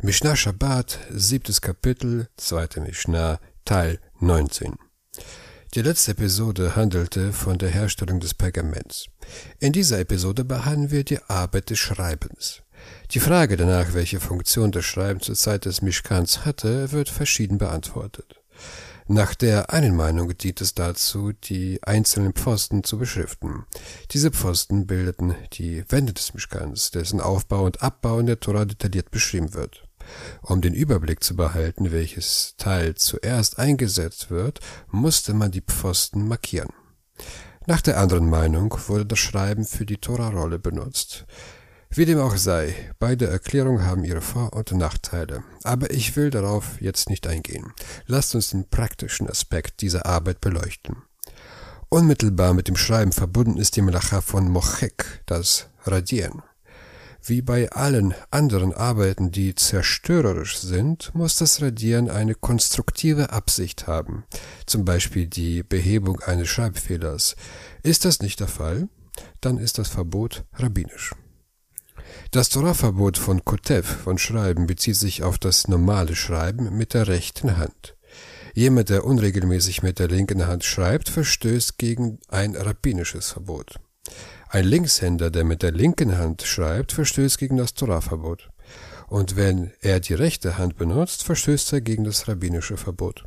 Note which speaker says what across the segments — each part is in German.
Speaker 1: Mishnah Shabbat, siebtes Kapitel, zweite Mishnah, Teil 19. Die letzte Episode handelte von der Herstellung des Pergaments. In dieser Episode behandeln wir die Arbeit des Schreibens. Die Frage danach, welche Funktion das Schreiben zur Zeit des Mishkans hatte, wird verschieden beantwortet. Nach der einen Meinung dient es dazu, die einzelnen Pfosten zu beschriften. Diese Pfosten bildeten die Wände des Mishkans, dessen Aufbau und Abbau in der Tora detailliert beschrieben wird. Um den Überblick zu behalten, welches Teil zuerst eingesetzt wird, musste man die Pfosten markieren. Nach der anderen Meinung wurde das Schreiben für die Tora-Rolle benutzt. Wie dem auch sei, beide Erklärungen haben ihre Vor- und Nachteile. Aber ich will darauf jetzt nicht eingehen. Lasst uns den praktischen Aspekt dieser Arbeit beleuchten. Unmittelbar mit dem Schreiben verbunden ist die Melacha von Mochek, das Radieren. Wie bei allen anderen Arbeiten, die zerstörerisch sind, muss das Radieren eine konstruktive Absicht haben, zum Beispiel die Behebung eines Schreibfehlers. Ist das nicht der Fall, dann ist das Verbot rabbinisch. Das Torahverbot von Kotev, von Schreiben, bezieht sich auf das normale Schreiben mit der rechten Hand. Jemand, der unregelmäßig mit der linken Hand schreibt, verstößt gegen ein rabbinisches Verbot. Ein Linkshänder, der mit der linken Hand schreibt, verstößt gegen das Torahverbot. Und wenn er die rechte Hand benutzt, verstößt er gegen das rabbinische Verbot.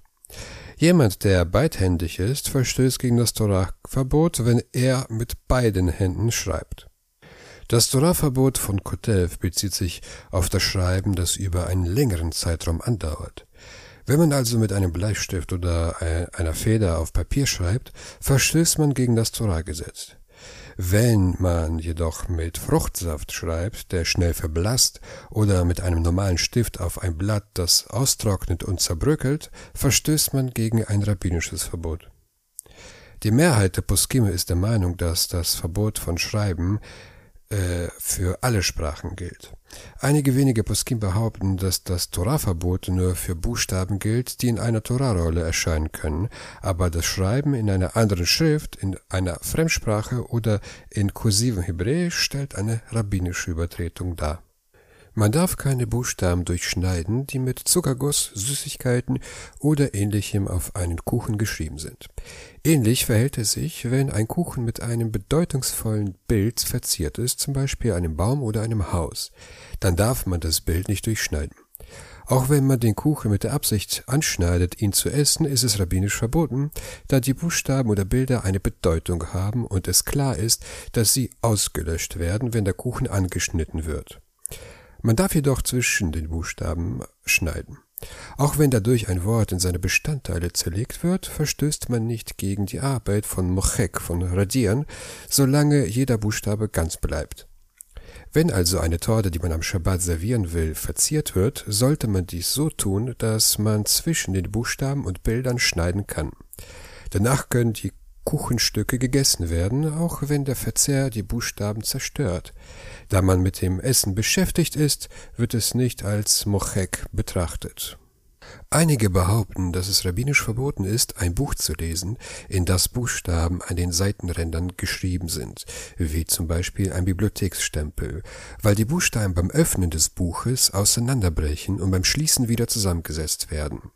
Speaker 1: Jemand, der beidhändig ist, verstößt gegen das Torahverbot, wenn er mit beiden Händen schreibt. Das Torahverbot von Kotev bezieht sich auf das Schreiben, das über einen längeren Zeitraum andauert. Wenn man also mit einem Bleistift oder einer Feder auf Papier schreibt, verstößt man gegen das Torahgesetz. Wenn man jedoch mit Fruchtsaft schreibt, der schnell verblasst, oder mit einem normalen Stift auf ein Blatt, das austrocknet und zerbröckelt, verstößt man gegen ein rabbinisches Verbot. Die Mehrheit der Poskime ist der Meinung, dass das Verbot von Schreiben äh, für alle Sprachen gilt. Einige wenige Poskim behaupten, dass das Torahverbot nur für Buchstaben gilt, die in einer Torahrolle erscheinen können, aber das Schreiben in einer anderen Schrift, in einer Fremdsprache oder in kursivem Hebräisch stellt eine rabbinische Übertretung dar. Man darf keine Buchstaben durchschneiden, die mit Zuckerguss, Süßigkeiten oder ähnlichem auf einen Kuchen geschrieben sind. Ähnlich verhält es sich, wenn ein Kuchen mit einem bedeutungsvollen Bild verziert ist, zum Beispiel einem Baum oder einem Haus. Dann darf man das Bild nicht durchschneiden. Auch wenn man den Kuchen mit der Absicht anschneidet, ihn zu essen, ist es rabbinisch verboten, da die Buchstaben oder Bilder eine Bedeutung haben und es klar ist, dass sie ausgelöscht werden, wenn der Kuchen angeschnitten wird. Man darf jedoch zwischen den Buchstaben schneiden. Auch wenn dadurch ein Wort in seine Bestandteile zerlegt wird, verstößt man nicht gegen die Arbeit von Mochek, von Radieren, solange jeder Buchstabe ganz bleibt. Wenn also eine Torte, die man am Schabbat servieren will, verziert wird, sollte man dies so tun, dass man zwischen den Buchstaben und Bildern schneiden kann. Danach können die Kuchenstücke gegessen werden, auch wenn der Verzehr die Buchstaben zerstört. Da man mit dem Essen beschäftigt ist, wird es nicht als Mochek betrachtet. Einige behaupten, dass es rabbinisch verboten ist, ein Buch zu lesen, in das Buchstaben an den Seitenrändern geschrieben sind, wie zum Beispiel ein Bibliotheksstempel, weil die Buchstaben beim Öffnen des Buches auseinanderbrechen und beim Schließen wieder zusammengesetzt werden.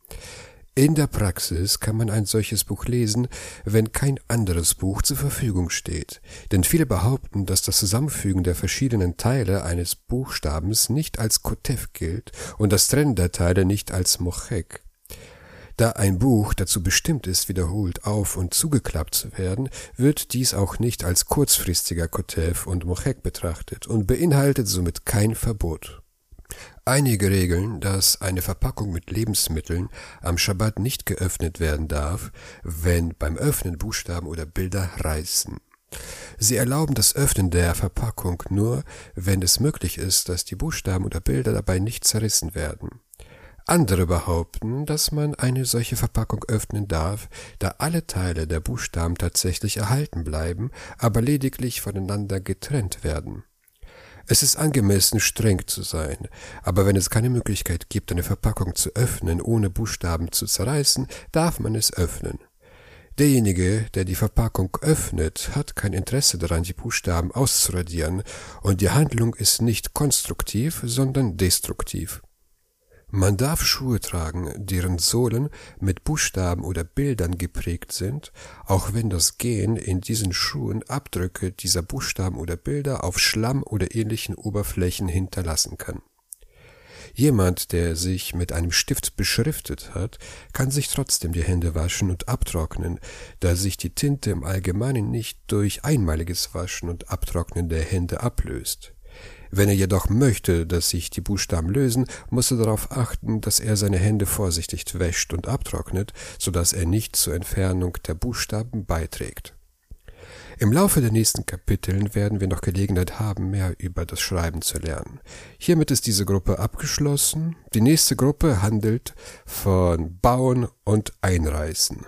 Speaker 1: In der Praxis kann man ein solches Buch lesen, wenn kein anderes Buch zur Verfügung steht, denn viele behaupten, dass das Zusammenfügen der verschiedenen Teile eines Buchstabens nicht als Kotev gilt und das Trennen der Teile nicht als Mochek. Da ein Buch dazu bestimmt ist, wiederholt auf und zugeklappt zu werden, wird dies auch nicht als kurzfristiger Kotev und Mochek betrachtet und beinhaltet somit kein Verbot. Einige regeln, dass eine Verpackung mit Lebensmitteln am Schabbat nicht geöffnet werden darf, wenn beim Öffnen Buchstaben oder Bilder reißen. Sie erlauben das Öffnen der Verpackung nur, wenn es möglich ist, dass die Buchstaben oder Bilder dabei nicht zerrissen werden. Andere behaupten, dass man eine solche Verpackung öffnen darf, da alle Teile der Buchstaben tatsächlich erhalten bleiben, aber lediglich voneinander getrennt werden. Es ist angemessen, streng zu sein, aber wenn es keine Möglichkeit gibt, eine Verpackung zu öffnen, ohne Buchstaben zu zerreißen, darf man es öffnen. Derjenige, der die Verpackung öffnet, hat kein Interesse daran, die Buchstaben auszuradieren, und die Handlung ist nicht konstruktiv, sondern destruktiv. Man darf Schuhe tragen, deren Sohlen mit Buchstaben oder Bildern geprägt sind, auch wenn das Gehen in diesen Schuhen Abdrücke dieser Buchstaben oder Bilder auf Schlamm oder ähnlichen Oberflächen hinterlassen kann. Jemand, der sich mit einem Stift beschriftet hat, kann sich trotzdem die Hände waschen und abtrocknen, da sich die Tinte im Allgemeinen nicht durch einmaliges Waschen und Abtrocknen der Hände ablöst. Wenn er jedoch möchte, dass sich die Buchstaben lösen, muss er darauf achten, dass er seine Hände vorsichtig wäscht und abtrocknet, so dass er nicht zur Entfernung der Buchstaben beiträgt. Im Laufe der nächsten Kapiteln werden wir noch Gelegenheit haben, mehr über das Schreiben zu lernen. Hiermit ist diese Gruppe abgeschlossen. Die nächste Gruppe handelt von Bauen und Einreißen.